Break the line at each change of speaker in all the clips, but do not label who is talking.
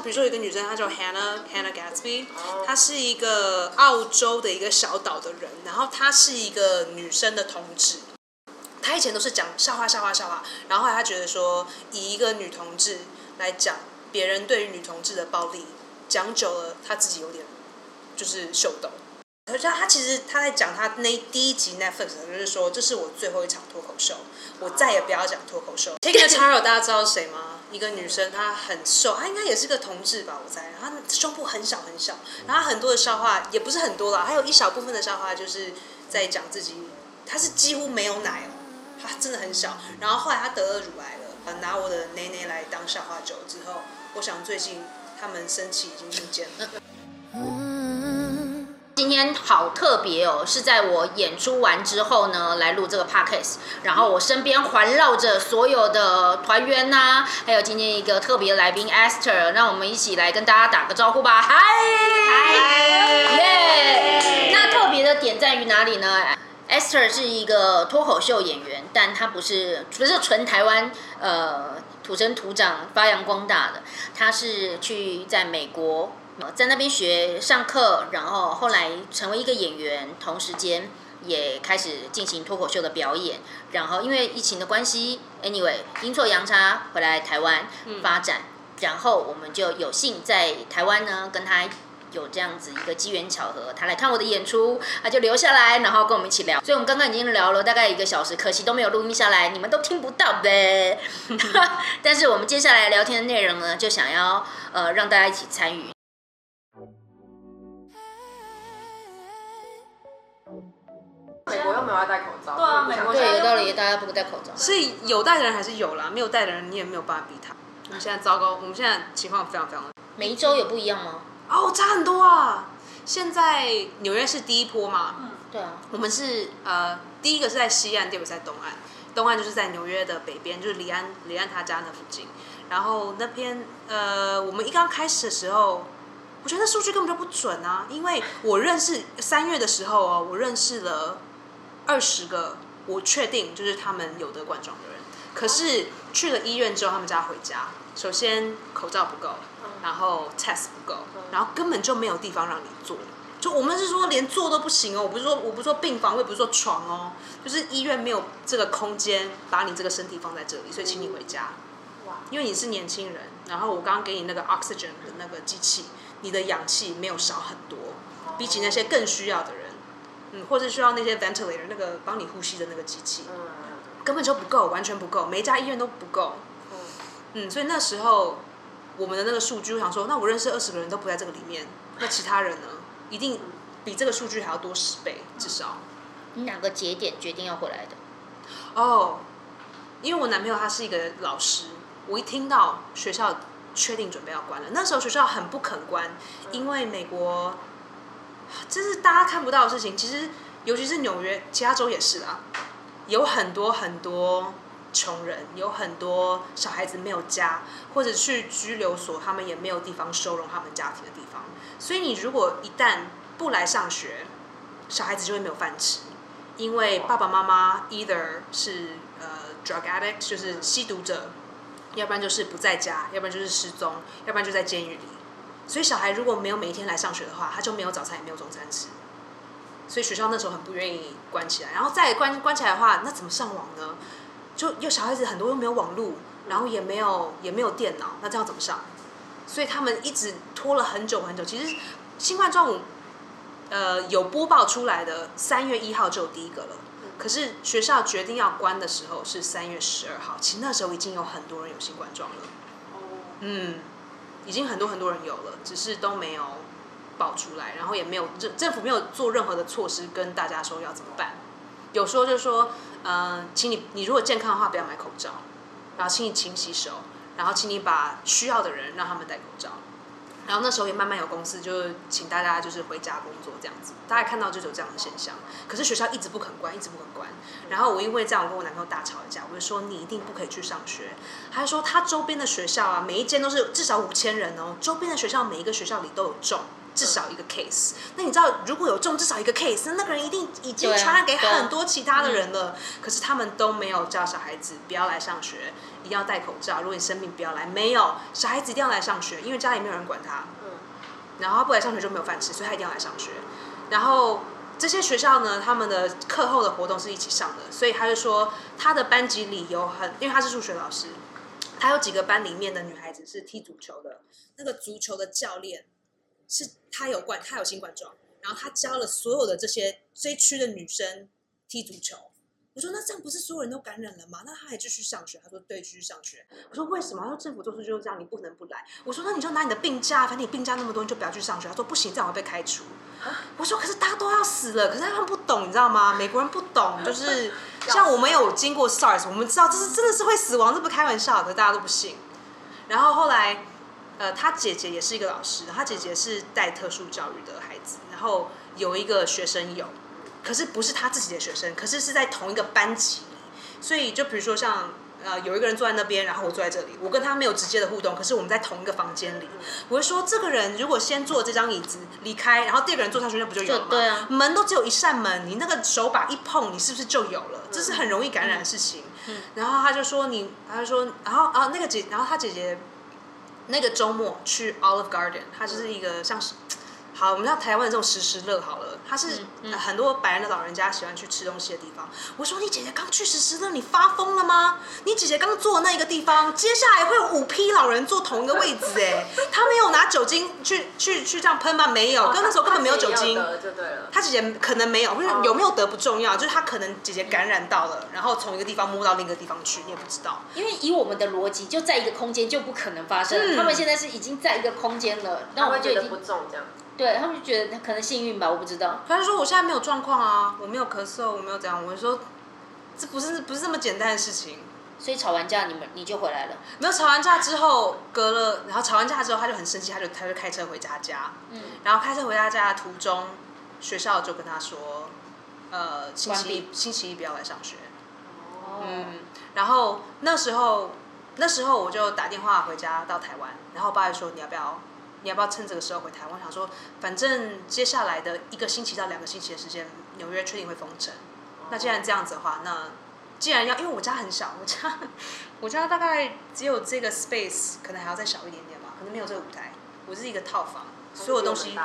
比如说有一个女生，她叫 Hannah Hannah Gatsby，她是一个澳洲的一个小岛的人，然后她是一个女生的同志。她以前都是讲笑话笑话笑话，然后后来她觉得说，以一个女同志来讲别人对于女同志的暴力，讲久了，她自己有点就是秀逗。而且她其实她在讲她那第一集 Netflix 就是说，这是我最后一场脱口秀，我再也不要讲脱口秀。Take a Taro，大家知道谁吗？一个女生，她很瘦，她应该也是个同志吧，我猜。她胸部很小很小，然后很多的笑话也不是很多啦，还有一小部分的笑话就是在讲自己，她是几乎没有奶哦，她真的很小。然后后来她得了乳癌了，拿我的奶奶来当笑话酒之后，我想最近他们生气已经不见了。
今天好特别哦，是在我演出完之后呢，来录这个 podcast，然后我身边环绕着所有的团员呐，还有今天一个特别来宾 Esther，让我们一起来跟大家打个招呼吧，嗨，嗨，耶！那特别的点在于哪里呢？Esther 是一个脱口秀演员，但她不是不是纯台湾呃土生土长发扬光大的，她是去在美国。在那边学上课，然后后来成为一个演员，同时间也开始进行脱口秀的表演。然后因为疫情的关系，anyway 阴错阳差回来台湾发展，然后我们就有幸在台湾呢跟他有这样子一个机缘巧合，他来看我的演出，他就留下来，然后跟我们一起聊。所以我们刚刚已经聊了大概一个小时，可惜都没有录音下来，你们都听不到呗。但是我们接下来聊天的内容呢，就想要呃让大家一起参与。
美国又没有要戴口罩，
对啊，美国
对，有道理，大家不戴口罩。
所以有戴的人还是有啦，没有戴的人你也没有办法逼他。我们现在糟糕，我们现在情况非常非常。
每一周有不一样吗？
哦，差很多啊！现在纽约是第一波嘛？
嗯，对啊。
我们是呃，第一个是在西岸，第二个在东岸。东岸就是在纽约的北边，就是李安李安他家那附近。然后那边呃，我们一刚开始的时候，我觉得数据根本就不准啊，因为我认识三月的时候哦，我认识了。二十个，我确定就是他们有得冠状的人，可是去了医院之后，他们家回家，首先口罩不够，然后 test 不够，然后根本就没有地方让你坐，就我们是说连坐都不行哦，我不是说我不是说病房，我也不是说床哦，就是医院没有这个空间把你这个身体放在这里，所以请你回家。哇，因为你是年轻人，然后我刚刚给你那个 oxygen 的那个机器，你的氧气没有少很多，比起那些更需要的人。嗯，或是需要那些 ventilator 那个帮你呼吸的那个机器，根本就不够，完全不够，每一家医院都不够。嗯，所以那时候我们的那个数据，我想说，那我认识二十个人都不在这个里面，那其他人呢，一定比这个数据还要多十倍至少。
你哪个节点决定要回来的？
哦，因为我男朋友他是一个老师，我一听到学校确定准备要关了，那时候学校很不肯关，因为美国。这是大家看不到的事情。其实，尤其是纽约，其他州也是啊，有很多很多穷人，有很多小孩子没有家，或者去拘留所，他们也没有地方收容他们家庭的地方。所以，你如果一旦不来上学，小孩子就会没有饭吃，因为爸爸妈妈 either 是呃 drug addict，就是吸毒者，要不然就是不在家，要不然就是失踪，要不然就在监狱里。所以小孩如果没有每一天来上学的话，他就没有早餐也没有中餐吃。所以学校那时候很不愿意关起来，然后再关关起来的话，那怎么上网呢？就又小孩子很多又没有网络，然后也没有也没有电脑，那这样怎么上？所以他们一直拖了很久很久。其实新冠状呃有播报出来的三月一号就有第一个了，可是学校决定要关的时候是三月十二号，其实那时候已经有很多人有新冠状了。哦，嗯。已经很多很多人有了，只是都没有爆出来，然后也没有政政府没有做任何的措施跟大家说要怎么办。有时候就说，嗯，请你你如果健康的话不要买口罩，然后请你勤洗手，然后请你把需要的人让他们戴口罩。然后那时候也慢慢有公司就请大家就是回家工作这样子，大家看到就有这样的现象。可是学校一直不肯关，一直不肯关。然后我因为这样，我跟我男朋友大吵一架，我就说你一定不可以去上学。他说他周边的学校啊，每一间都是至少五千人哦，周边的学校每一个学校里都有种。至少一个 case，那你知道如果有中至少一个 case，那那个人一定已经传染给很多其他的人了。可是他们都没有叫小孩子不要来上学，一定要戴口罩。如果你生病不要来，没有小孩子一定要来上学，因为家里没有人管他。
嗯
然后他不来上学就没有饭吃，所以他一定要来上学。然后这些学校呢，他们的课后的活动是一起上的，所以他就说他的班级里有很，因为他是数学老师，他有几个班里面的女孩子是踢足球的，那个足球的教练是他有冠，他有新冠状，然后他教了所有的这些这一区的女生踢足球。我说那这样不是所有人都感染了吗？那他还继续上学？他说对，继续上学。我说为什么？他说政府做出就是这样，你不能不来。我说那你就拿你的病假，反正你病假那么多，你就不要去上学。他说不行，这样我会被开除。我说可是大家都要死了，可是他们不懂，你知道吗？美国人不懂，就是像我们有经过 SARS，我们知道这是真的是会死亡，这不开玩笑的，大家都不信。然后后来，呃，他姐姐也是一个老师，他姐姐是带特殊教育的孩子，然后有一个学生有，可是不是他自己的学生，可是是在同一个班级，所以就比如说像。呃，有一个人坐在那边，然后我坐在这里，我跟他没有直接的互动，可是我们在同一个房间里。我会说，这个人如果先坐这张椅子离开，然后第二个人坐下去，那不就有了吗？
对啊
门都只有一扇门，你那个手把一碰，你是不是就有了？这是很容易感染的事情。然后他就说你，他就说，然后啊那个姐，然后他姐姐那个周末去 Olive Garden，它就是一个像是。好，我们像台湾的这种时时乐好了，它是呃很多白人的老人家喜欢去吃东西的地方。我说你姐姐刚去时时乐，你发疯了吗？你姐姐刚坐那一个地方，接下来会有五批老人坐同一个位置哎，他没有拿酒精去去去这样喷吗？没有，跟那时候根本没有酒精。
的就对了。
他姐姐可能没有，或者
哦
有没有得不重要，就是他可能姐姐感染到了，然后从一个地方摸到另一个地方去，你也不知道。
因为以我们的逻辑，就在一个空间就不可能发生。
嗯
他们现在是已经在一个空间了，那
我会觉得
我们就已经
不重这样。
对他们就觉得可能幸运吧，我不知道。
他就说我现在没有状况啊，我没有咳嗽，我没有怎样。我就说这不是不是这么简单的事情。
所以吵完架，你们你就回来了。
没有吵完架之后，隔了，然后吵完架之后，他就很生气，他就他就开车回家家。
嗯，
然后开车回他家的途中，学校就跟他说，呃，星期一星期一不要来上学。
哦，
嗯，然后那时候那时候我就打电话回家到台湾，然后我爸就说你要不要你要不要趁这个时候回台湾？我想说，反正接下来的一个星期到两个星期的时间，纽约确定会封城。那既然这样子的话，那既然要，因为我家很小，我家 我家大概只有这个 space，可能还要再小一点点吧，可能没有这个舞台。我是一个套房，所有东西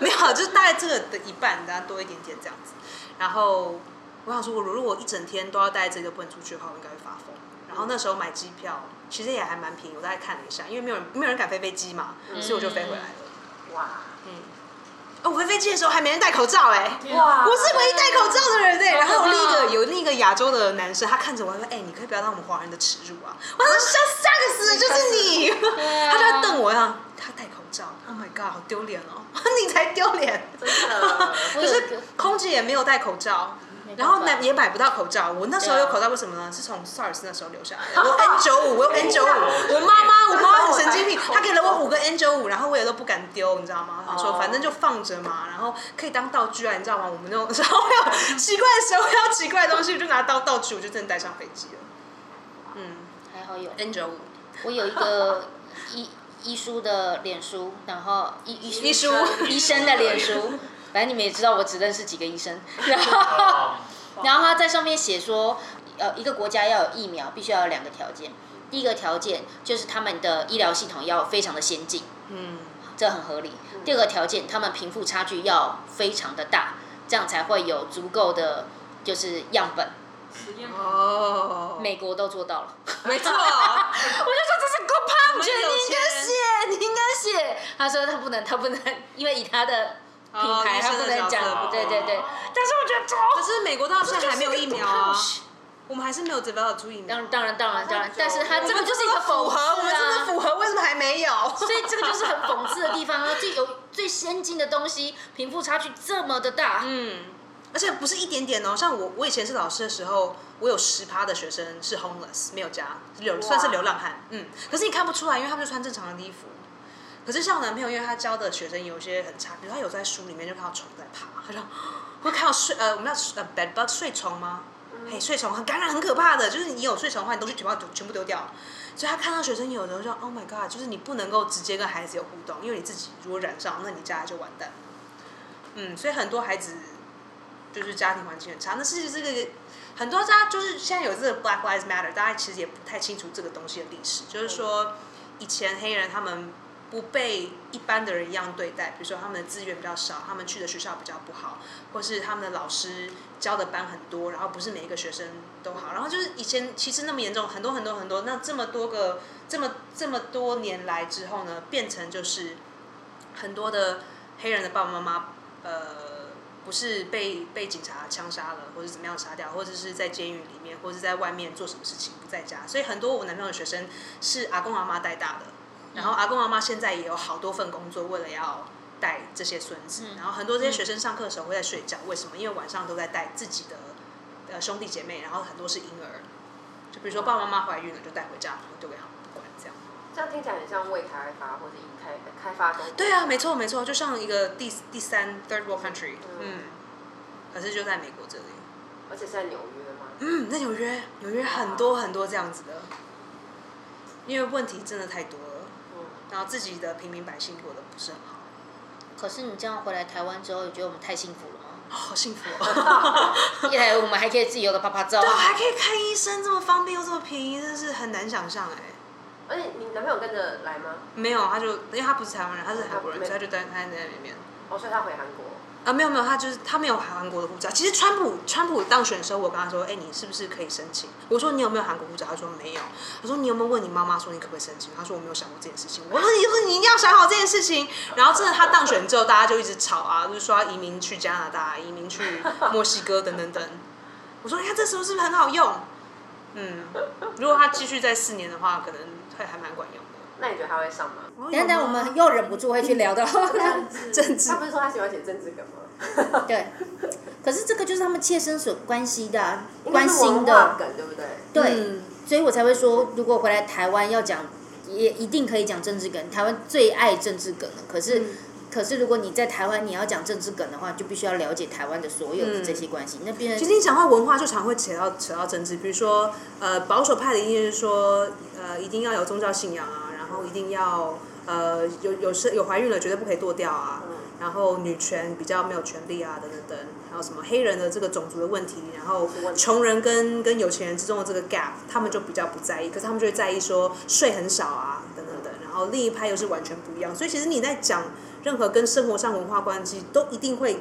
没有，就是大概这个的一半，大概多一点点这样子。然后我想说，我如果一整天都要待在这个不能出去的话，我应该会发疯。然后那时候买机票其实也还蛮便宜，我大概看了一下，因为没有人没有人敢飞飞机嘛，所以我就飞回来了。
哇，
哦，我飞飞机的时候还没人戴口罩哎、
哇
我是唯一戴口罩的人哎、然后有另一个有另一个亚洲的男生，他看着我他说：“哎、你可以不要当我们华人的耻辱啊！”我说：“像吓个死就是你！”
啊
他就在瞪我，然后他戴口罩，Oh my god，好丢脸哦！你才丢脸。
真的。
可是空姐也没有戴口罩，然后买也买不到口罩。我那时候有口罩，为什么呢？是从 SARS 那时候留下来的。我 N 九五，我有 N 九五。我妈妈，我妈妈很神经病，她给了我五个 N 九五，然后我也都不敢丢，你知道吗？她说
哦
反正就放着嘛，然后可以当道具啊，你知道吗？我们那种时候会有奇怪的时候要奇怪的东西，就拿当道具，我就真的带上飞机了。嗯
还好有。
，N 九五。
我有一个医 医书的脸书，然后医医
医书
医生的脸书，反正你们也知道，我只认识几个医生。然后，然后他在上面写说，呃，一个国家要有疫苗，必须要有两个条件。第一个条件就是他们的医疗系统要非常的先进，
嗯，
这很合理。第二个条件，他们贫富差距要非常的大，这样才会有足够的就是样本。
哦，
美国都做到了。
没错。
我就说这是 good
我们有
你应该写，你应该写。他说他不能，他不能，因为以他的品牌，他不能
生的角色
讲。对对对，但是我觉得超
可是美国到现在还没有疫苗啊我们还是没有 develop 出疫苗。
当然当然当然当然，但是
它
这个就是一个
符合，我们真的。符合，为什么还没有？
所以这个就是很讽刺的地方啊！最有最先进的东西，贫富差距这么的大，
嗯，而且不是一点点哦。像我，我以前是老师的时候，我有十趴的学生是 homeless，没有家，流算是流浪汉。嗯，可是你看不出来，因为他们就穿正常的衣服。可是像我男朋友，因为他教的学生有些很差，比如他有在书里面就看到虫在爬，他就 会看到睡呃我们叫呃 bed bug 睡虫吗？嘿，睡虫很感染很可怕的，就是你有睡虫的话，你东西全部丢全部丢掉。所以他看到学生有的时候，Oh my God，就是你不能够直接跟孩子有互动，因为你自己如果染上，那你家就完蛋。嗯，所以很多孩子就是家庭环境很差。那是这个很多家就是现在有这个 Black Lives Matter，大家其实也不太清楚这个东西的历史，就是说以前黑人他们不被一般的人一样对待，比如说他们的资源比较少，他们去的学校比较不好，或是他们的老师教的班很多，然后不是每一个学生都好，然后就是以前其实那么严重，很多很多很多，那这么多个这么这么多年来之后呢，变成就是很多的黑人的爸爸妈妈，呃。不是被被警察枪杀了，或者怎么样杀掉，或者是在监狱里面，或者是在外面做什么事情不在家，所以很多我男朋友的学生是阿公阿妈带大的，然后阿公阿妈现在也有好多份工作，为了要带这些孙子，然后很多这些学生上课的时候会在睡觉，为什么？因为晚上都在带自己的呃兄弟姐妹，然后很多是婴儿，就比如说爸爸妈妈怀孕了就带回家，然后丢给他们不管这样。
这样听起来很像未开发或者已开开发中。
对啊，没错没错，就像一个第第三 third world country，嗯，可是就在美国这里，
而且是在纽约吗？
嗯，在纽约，纽约很多很多这样子的，因为问题真的太多了，
嗯，
然后自己的平民百姓过得不是很好，
可是你这样回来台湾之后，你觉得我们太幸福了吗？
好幸福哦！
一来我们还可以自由的拍拍照
对，，还可以看医生，这么方便又这么便宜，真的是很难想象哎。
而且你男朋友跟着来吗？
没有，他就因为他不是台湾人，他是韩国人，所以他就待待在那边。
哦，所以他回韩国。
啊，没有没有，他就是他没有韩国的护照。其实川普川普当选的时候，我跟他说，哎，你是不是可以申请？我说你有没有韩国护照？他说没有。他说你有没有问你妈妈说你可不可以申请？他说我没有想过这件事情。我说你说你一定要想好这件事情。然后真的他当选之后，大家就一直吵啊，就是说移民去加拿大，移民去墨西哥等等等。我说你看这时候是不是很好用？嗯，如果他继续在四年的话，可能会还蛮管用。
那你觉得他会上吗？
等等，我们又忍不住会去聊到
政治
他不是说他喜欢写政治梗吗？
对，可是这个就是他们切身所关系的关心
文化
的，
梗，对不对？
对，
嗯
所以我才会说，如果回来台湾要讲，也一定可以讲政治梗。台湾最爱政治梗了，可是、可是如果你在台湾你要讲政治梗的话，就必须要了解台湾的所有的这些关系。那边
其实你讲到文化，就常会扯到扯到政治，比如说，呃，保守派的一定是说，呃，一定要有宗教信仰啊，然后一定要，呃，有有生有怀孕了绝对不可以剁掉啊，然后女权比较没有权利啊，等等等，还有什么黑人的这个种族的问题，然后穷人跟跟有钱人之中的这个 gap，他们就比较不在意，可是他们就会在意说税很少啊，等等等，然后另一派又是完全不一样，所以其实你在讲任何跟生活上文化关系，都一定会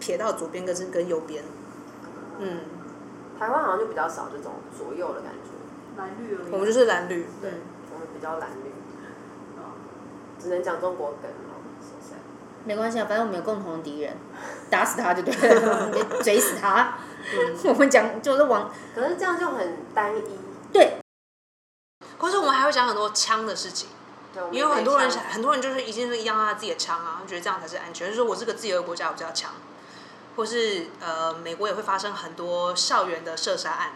撇到左边跟跟右边，嗯。
台湾好像就比较少这种左右的感觉，
蓝绿而已。
我们就是蓝绿，
对，我们比较蓝绿，只能讲中国梗了，说实在。
没关系啊，反正我们有共同的敌人，打死他就对了，嘴死他。我们讲就是往
可是这样就很单一，
对
可是我们还会讲很多枪的事情，
对，我们
因为很多人很多人就是一定是一样他自己的枪啊，觉得这样才是安全。就是说我是个自由的国家，我就要枪，或是呃，美国也会发生很多校园的射杀案，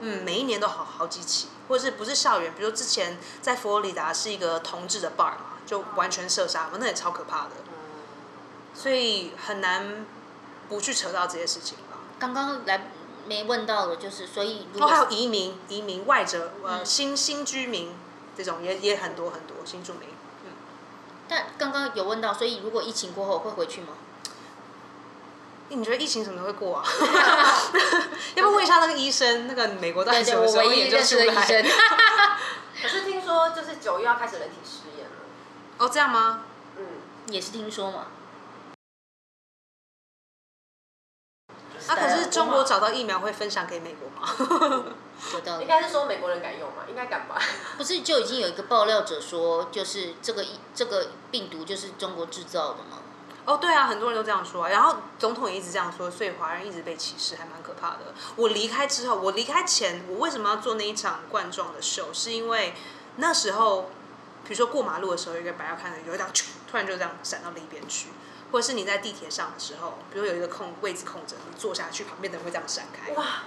嗯，每一年都好好几起，或者是不是校园，比如之前在佛罗里达是一个同志的 bar 嘛，就完全射杀嘛，那也超可怕的，所以很难不去扯到这些事情吧。
刚刚来没问到的，就是所以如
然后还有
果
移民、移民外者，呃，
嗯
新新居民这种也也很多很多新住民。
但刚刚有问到，所以如果疫情过后会回去吗？
你觉得疫情什么时候会过啊？要不要问一下那个医生，那个美国到底什么时候
我唯一
研究出
认识的医
来？
生。
可是听说就是九月要开始人体
哦，这样吗？
嗯，
也是听说嘛。
啊，可是中国找到疫苗会分享给美国吗？
有道理
应。该是说美国人敢用嘛，应该敢吧？
不是就已经有一个爆料者说，就是这个疫这个病毒就是中国制造的吗？
哦，对啊，很多人都这样说啊。然后总统也一直这样说，所以华人一直被歧视，还蛮可怕的。我离开之后，我离开前，我为什么要做那一场冠状的秀？是因为那时候，比如说过马路的时候，有一个白要看的，有一辆咻突然就这样闪到另一边去，或者是你在地铁上的时候，比如有一个空位置空着，你坐下去，旁边的人会这样闪开。
哇，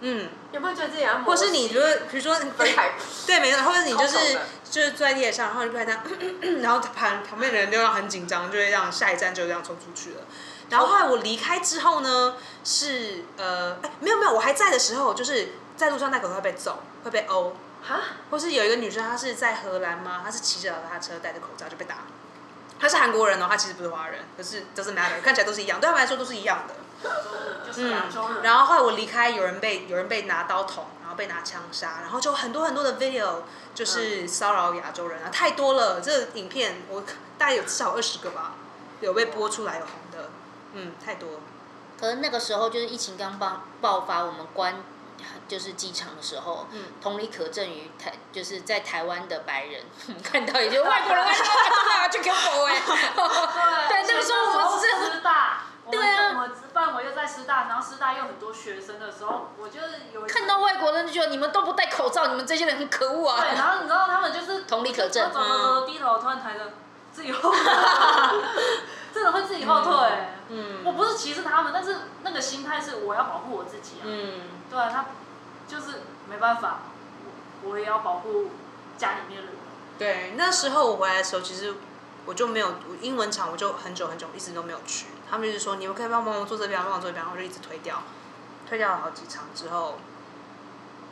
嗯，
有没有觉得自己要？
或是你觉得，比如说，对，没错，或者你就是就是坐在地铁上，然后就拍他，然后旁旁边的人就让很紧张，就会让下一站就这样冲出去了。然后后来我离开之后呢，是呃，哎，没有没有，我还在的时候，就是在路上戴口罩会被揍，会被殴，
哈，
或是有一个女生，她是在荷兰吗？她是骑着脚踏车戴着口罩就被打。她是韩国人哦，她其实不是华人，可是 doesn't matter，看起来都是一样，对他们来说都是一样的。
就是亚洲人。
然后后来我离开，有人被有人被拿刀捅，然后被拿枪杀，然后就很多很多的 video 就是骚扰亚洲人啊，太多了。这个影片我大概有至少二十个吧，有被播出来有红的，嗯，太多。
可是那个时候就是疫情刚爆爆发，我们关就是机场的时候，
嗯
同理可证于台就是在台湾的白人，我 们看到也就 外国人，外国人真的要去 Q 佛哎，对，那个时候我们是
师大，
对啊
我们范围又在师大，然后师大又很多学生的时候，我就是有
看到外国人就觉得你们都不戴口罩，你们这些人很可恶啊
对，
啊。
然后你知道他们就是
同理可证
走走走走，低头突然抬着自己后退，真的会自己后退。
嗯
我不是歧视他们，但是那个心态是我要保护我自己啊。
嗯，
对啊，他就是没办法，我我也要保护家里面的人。
对，那时候我回来的时候，其实我就没有我英文场，我就很久很久一直都没有去。他们就是说，你们可以帮帮我做这边，帮我做这边，然后就一直推掉，推掉了好几场之后，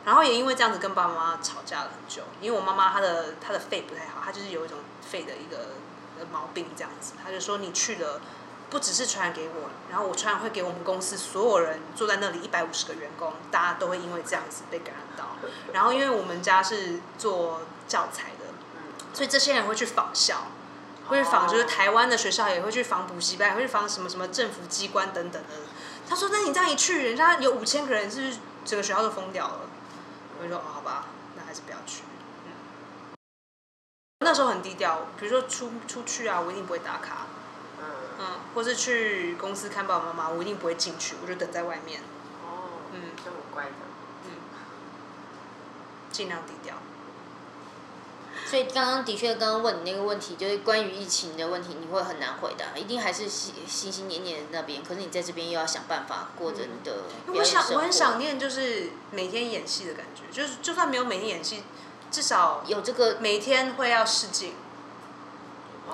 然后也因为这样子跟爸爸妈妈吵架了很久，因为我妈妈她的她的肺不太好，她就是有一种肺的一个毛病这样子，她就说你去了。不只是传染给我，然后我传染会给我们公司所有人坐在那里一百五十个员工，大家都会因为这样子被感染到。然后因为我们家是做教材的，所以这些人会去仿校，会去仿就是台湾的学校，也会去仿补习班，会去仿什么什么政府机关等等的。他说：“那你这样一去，人家有五千个人，是不是整个学校都疯掉了？”我就说：“哦，好吧，那还是不要去。”嗯，那时候很低调，比如说出出去啊，我一定不会打卡，或是去公司看爸爸妈妈，我一定不会进去，我就等在外面，
哦，
嗯
就很乖的。
嗯尽量低调。
所以刚刚的确，刚刚问你那个问题，就是关于疫情的问题，你会很难回答，一定还是心心心念念的那边。可是你在这边又要想办法过着你的表
我。想我很想念，就是每天演戏的感觉，就是就算没有每天演戏，至少
有这个
每天会要试镜。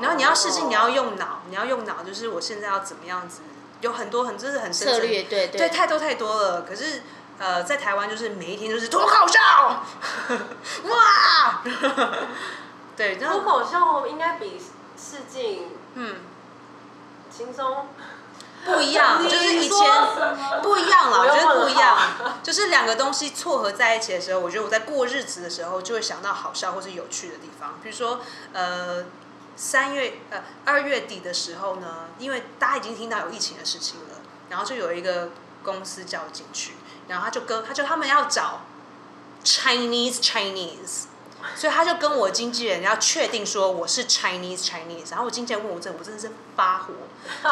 然后你要试镜，你要用脑，你要用脑，就是我现在要怎么样子，有很多很就是很
策略，对
对，太多太多了。可是呃，在台湾就是每一天就是脱口秀，哇，对，然
脱口秀应该比试镜
嗯
轻松。
不一样，就是以前不一样啦，
我又
我觉得不一样，就是两个东西撮合在一起的时候，我觉得我在过日子的时候就会想到好笑或是有趣的地方，比如说呃。三月呃二月底的时候呢，因为大家已经听到有疫情的事情了，然后就有一个公司叫进去，然后他就跟他就他们要找 Chinese Chinese，所以他就跟我经纪人要确定说我是 Chinese Chinese，然后我经纪人问我这，我真的是发火，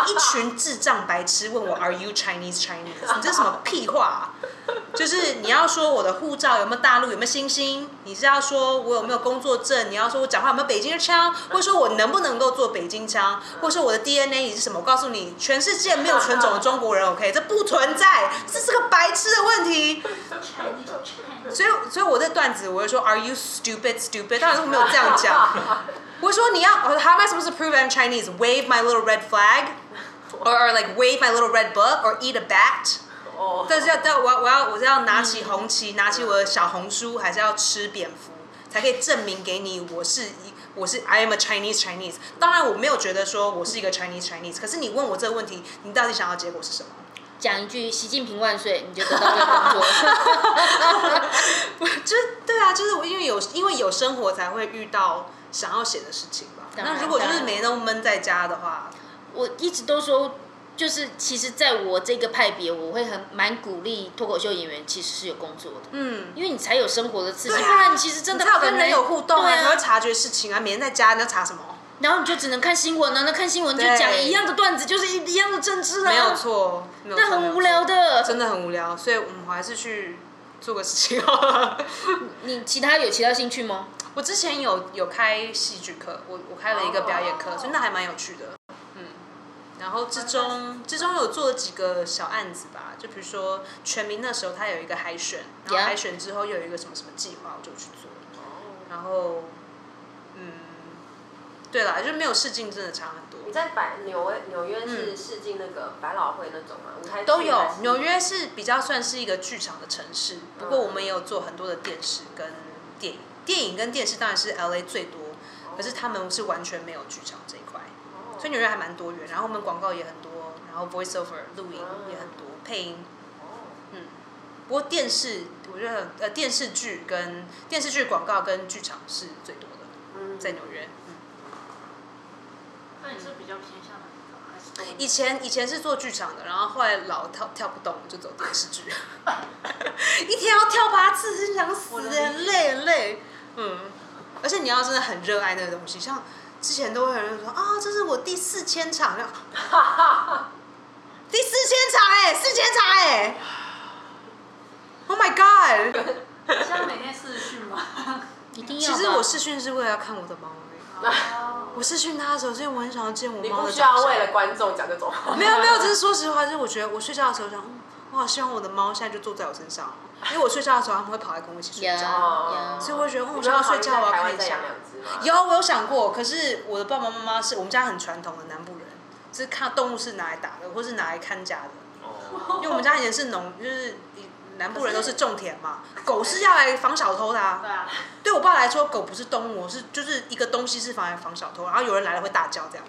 一群智障白痴问我 Are you Chinese Chinese？你这什么屁话啊、就是你要说我的护照有没有大陆有没有星星，你是要说我有没有工作证，你要说我讲话有没有北京的腔，或者说我能不能够做北京腔，或者说我的 DNA 是什么？我告诉你，全世界没有纯种的中国人，OK，这不存在，这是个白痴的问题。所以，所以我这段子我就说 Are you stupid stupid？当然我没有这样讲，我会说你要 How am I supposed to prove I'm Chinese? Wave my little red flag, or, or like wave my little red book, or eat a bat?
哦，
但是要，但我要我要我是要拿起红旗，拿起我的小红书，还是要吃蝙蝠，才可以证明给你我是一我是 I am a Chinese Chinese。当然我没有觉得说我是一个 Chinese Chinese，可是你问我这个问题，你到底想要结果是什么？
讲一句“习近平万岁”，你就得到这个工作。
就是对啊，就是我因为有因为有生活才会遇到想要写的事情吧。
然
那如果就是每天都闷在家的话，
我一直都说，就是其实在我这个派别，我会很蛮鼓励脱口秀演员其实是有工作的，
嗯，
因为你才有生活的刺激，
啊
不然你其实真的
你才有跟人有互动啊，你会察觉事情啊。每天在家你要查什么？
然后你就只能看新闻啊，那看新闻就讲一样的段子，就是一一样的政治啊，
没有错，没有错
那很无聊，的。
真的很无聊。所以我们还是去做个事情好了。
你其他有其他兴趣吗？
我之前有有开戏剧课，我我开了一个表演课，所以那还蛮有趣的。嗯，然后之中之中有做了几个小案子吧，就比如说全民那时候他有一个海选，然后海选之后又有一个什么什么计划，我就去做。然后，嗯，对啦，就没有试镜真的差很多。
你在百纽约纽约是试镜那个百老汇那种吗？舞台
都有纽约是比较算是一个剧场的城市，不过我们也有做很多的电视跟电影，电影跟电视当然是 L A 最多，可是他们是完全没有剧场这一所以纽约还蛮多元。然后我们广告也很多，然后 voice over 录音也很多，配音，嗯，不过电视我觉得呃电视剧跟电视剧广告跟剧场是最多的，
嗯
在纽约，嗯。
那你是比较偏向
以前以前是做剧场的，然后后来老跳跳不动，就走电视剧。一天要跳八次，真想死，很累很累。嗯，而且你要真的很热爱那个东西，像之前都会有人说啊，这是我第四千场，第四千场哎、四千场哎、Oh my god！
现在每天视讯吗？
一定要
其实我试训是为了要看我的猫我试训它的时候，是因为我很想要见我
你
猫
不需要。为了观众讲这种话。
没有没有，只是说实话，就是我觉得我睡觉的时候想，嗯，我好希望我的猫现在就坐在我身上，因为我睡觉的时候他们会跑来跟我一起睡
呀
觉，所以我会觉得，哦，我想要睡觉，我要看一下？有，我有想过，可是我的爸爸妈妈是我们家很传统的南部人，是看动物是拿来打的，或是拿来看家的，
哦，
因为我们家以前是农，就是南部人都是种田嘛，狗是要来防小偷的啊。
对啊，
对我爸来说，狗不是动物，是就是一个东西是防来防小偷，然后有人来了会大叫这样，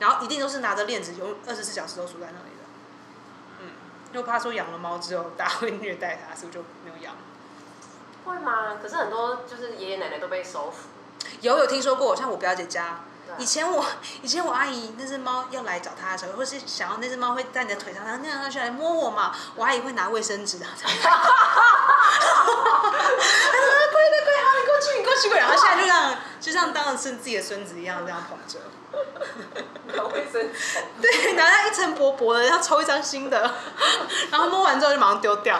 然后一定都是拿着链子，有二十四小时都锁在那里的。嗯，因为我怕说养了猫之后大家会虐待它，所以就没有养。
会吗？可是很多就是爷爷奶奶都被收服。
有有听说过，像我表姐家，以前我 以前我阿姨那只猫要来找她的时候，或是想要那只猫会在你的腿上，然后那样上去来摸我嘛，我阿姨会拿卫生纸啊，她说快快快，好，你过去，你过去，然后现在就让就像当成是自己的孙子一样这样捧着，
拿卫生纸。
对，拿到一层薄薄的，然后抽一张新的，然后摸完之后就马上丢掉。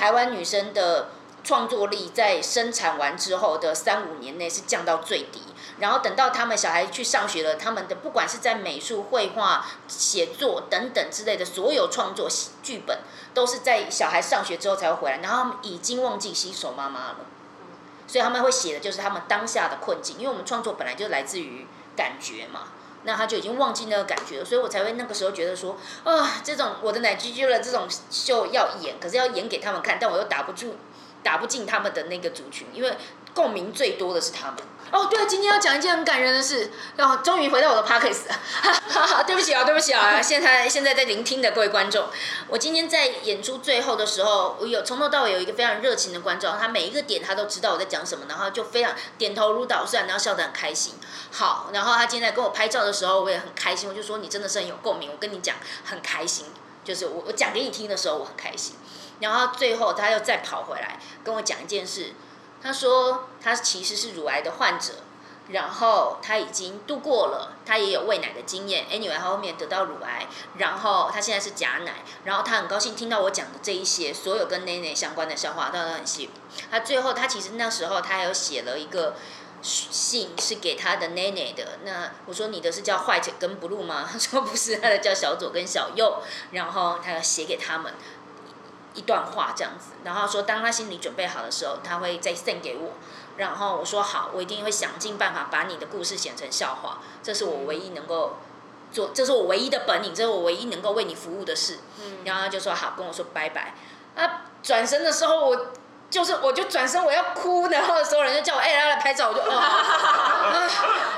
台湾女生的创作力在生产完之后的三五年内是降到最低，然后等到他们小孩去上学了，他们的不管是在美术、绘画、写作等等之类的所有创作剧本，都是在小孩上学之后才会回来，然后他们已经忘记新手妈妈了，所以他们会写的就是他们当下的困境，因为我们创作本来就来自于感觉嘛。那他就已经忘记那个感觉了，所以我才会那个时候觉得说，啊，这种我的奶居居了这种秀要演，可是要演给他们看，但我又打不住，打不进他们的那个族群，因为共鸣最多的是他们。哦，对，今天要讲一件很感人的事，然后终于回到我的 podcast，了 对不起啊，对不起啊，现在现在在聆听的各位观众，我今天在演出最后的时候，我有从头到尾有一个非常热情的观众，他每一个点他都知道我在讲什么，然后就非常点头如捣蒜，然后笑得很开心。好，然后他今天在跟我拍照的时候，我也很开心，我就说你真的是很有共鸣，我跟你讲很开心，就是我我讲给你听的时候我很开心。然后最后他又再跑回来跟我讲一件事，他说他其实是乳癌的患者，然后他已经度过了，他也有喂奶的经验，anyway 他后面得到乳癌，然后他现在是假奶，然后他很高兴听到我讲的这一些所有跟奶奶相关的笑话，他都很喜。他最后他其实那时候他还有写了一个。信是给他的奶奶的，那我说你的是叫坏姐跟 Blue 吗？他说不是，他的叫小左跟小右，然后他要写给他们一段话这样子，然后说当他心里准备好的时候，他会再 send 给我，然后我说好，我一定会想尽办法把你的故事写成笑话，这是我唯一能够做，这是我唯一的本领，这是我唯一能够为你服务的事。嗯然后他就说好，跟我说拜拜。啊，转身的时候我就是我就转身我要哭，然后所有人就叫我哎、来来拍照，我就哦 啊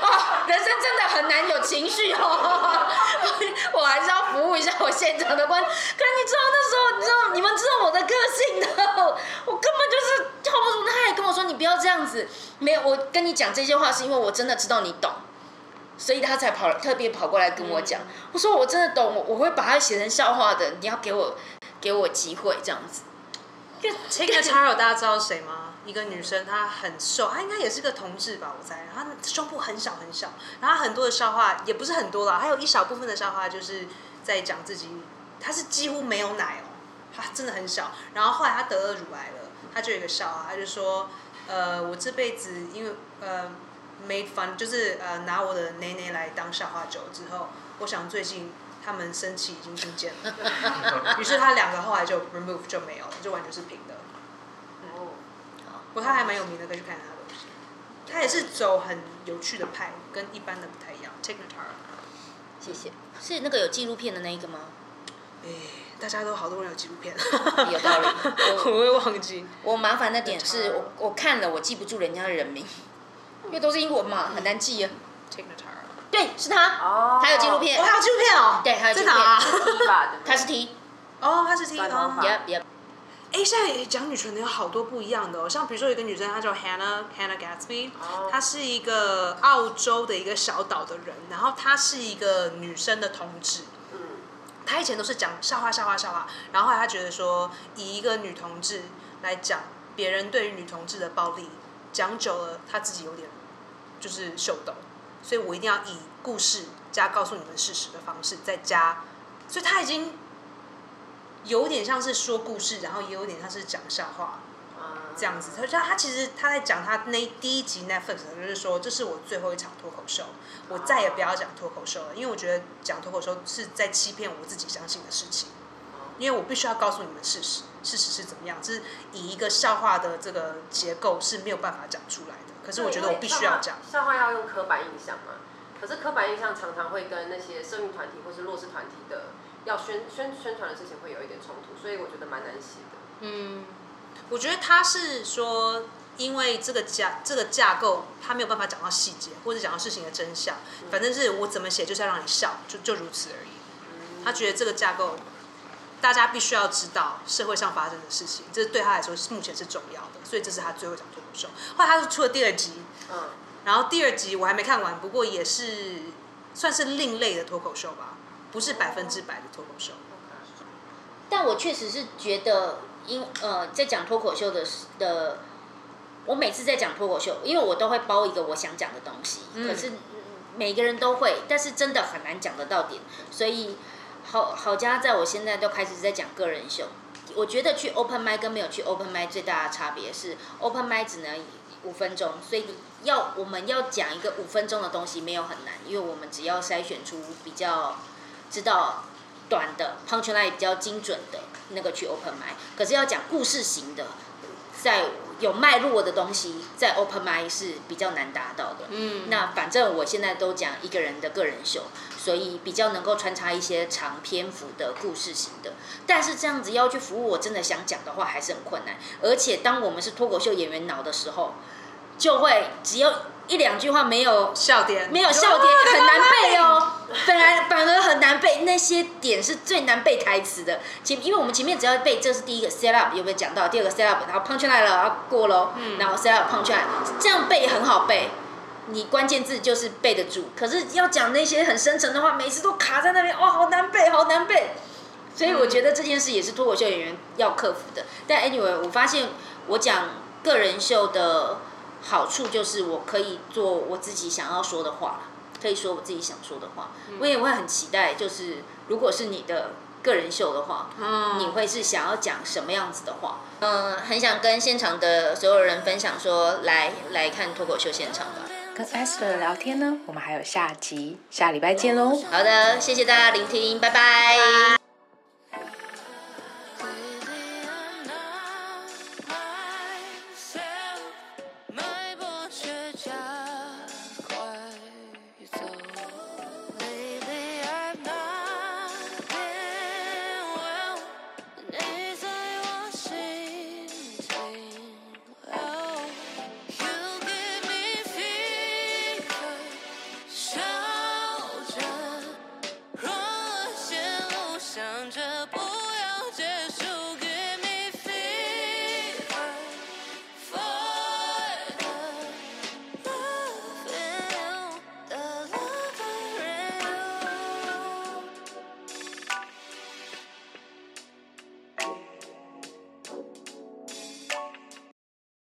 啊，人生真的很难有情绪哦，我还是要服务一下我现场的观众。可是你知道那时候，你知道你们知道我的个性的，我根本就是跳不出。他还跟我说你不要这样子，没有，我跟你讲这些话是因为我真的知道你懂。所以他才跑特别跑过来跟我讲，我说我真的懂，我我会把它写成笑话的，你要给我给我机会这样子。
Tina Taro 大家知道谁吗？一个女生，她很瘦，她应该也是个同志吧，我猜。她胸部很小很小，然后很多的笑话也不是很多啦，还有一小部分的笑话就是在讲自己，她是几乎没有奶哦，她真的很小。然后后来她得了乳癌了，她就有一个笑话，她就说，呃，我这辈子因为呃 made fun，就是呃拿我的奶奶来当笑话酒之后，我想最近他们生气已经听见了，于是他两个后来就 remove 就没有了，就完全是平的。
哦，
不过他还蛮有名的，可以去看他的东西。他也是走很有趣的派，跟一般的不太一样。Take the time，
谢谢。是那个有纪录片的那一个吗？
哎，大家都好多人有纪录片，
有道理。
我会忘记。
我麻烦的点是我我看了我记不住人家的人名，因为都是英文嘛，很难记啊。
Take the time，
对，是他，
哦，
他有纪录片。
我，，还有纪录片哦。
对还有纪
在
录片。
哪啊？
T 吧，对不对
他是 T，
哦，他是 T 哦。
短头发。
Yep Yep，
哎，现在讲女权的有好多不一样的哦，像比如说有一个女生，她叫 Hannah Hannah Gatsby，
哦。
她是一个澳洲的一个小岛的人，然后她是一个女生的同志。
嗯，
她以前都是讲笑话、笑话、笑话，然后后来他觉得说，以一个女同志来讲别人对于女同志的暴力，讲久了她自己有点就是秀逗，所以我一定要以故事加告诉你们事实的方式再加，所以他已经有点像是说故事，然后也有点像是讲笑话
啊
这样子。他他他其实他在讲他那第一集 Netflix 就是说，这是我最后一场脱口秀，我再也不要讲脱口秀了，因为我觉得讲脱口秀是在欺骗我自己相信的事情。因为我必须要告诉你们事实，事实是怎么样，就是以一个笑话的这个结构是没有办法讲出来的。可是我觉得我必须要讲。
笑话要用刻板印象嘛，可是刻板印象常常会跟那些社运团体或是弱势团体的要宣宣宣传的事情会有一点冲突，所以我觉得蛮难写的。
嗯，
我觉得他是说，因为这个架这个架构，他没有办法讲到细节，或者讲到事情的真相。反正是我怎么写就是要让你笑，就就如此而已。他觉得这个架构，大家必须要知道社会上发生的事情，这是对他来说是目前是重要的，所以这是他最后一场脱口秀。后来他是出了第二集，
嗯，
然后第二集我还没看完，不过也是算是另类的脱口秀吧，不是百分之百的脱口秀。
但我确实是觉得，因呃，在讲脱口秀的的，我每次在讲脱口秀，因为我都会包一个我想讲的东西，
嗯
可是嗯每个人都会，但是真的很难讲得到点，所以好好家在我现在都开始在讲个人秀。我觉得去 open m i 跟没有去 open m i 最大的差别是，open m i 只能五分钟，所以要我们要讲一个五分钟的东西没有很难，因为我们只要筛选出比较知道短的 punch line 比较精准的那个去 open m i 可是要讲故事型的，在有脉络的东西，在 open m i 是比较难达到的。
嗯
那反正我现在都讲一个人的个人秀，所以比较能够穿插一些长篇幅的故事型的。但是这样子要去服务我真的想讲的话，还是很困难。而且当我们是脱口秀演员脑的时候，就会只有一两句话没有
笑点
没有笑点，很难背哦。本来反而很难背，那些点是最难背台词的。前因为我们前面只要背，这是第一个 set up 有没有讲到？第二个 set up，然后 punch line 了，然后过喽，然后 set up punch line，这样背很好背。你关键字就是背得住，可是要讲那些很深沉的话，每次都卡在那边，哇，好难背，好难背。所以我觉得这件事也是脱口秀演员要克服的。但 anyway，我发现我讲个人秀的好处就是我可以做我自己想要说的话，可以说我自己想说的话。我也会很期待，就是如果是你的个人秀的话，
嗯
你会是想要讲什么样子的话？嗯，很想跟现场的所有人分享说，来来看脱口秀现场吧。
跟 Esther 聊天呢，我们还有下集，下礼拜见喽。
好的，谢谢大家聆听，拜拜。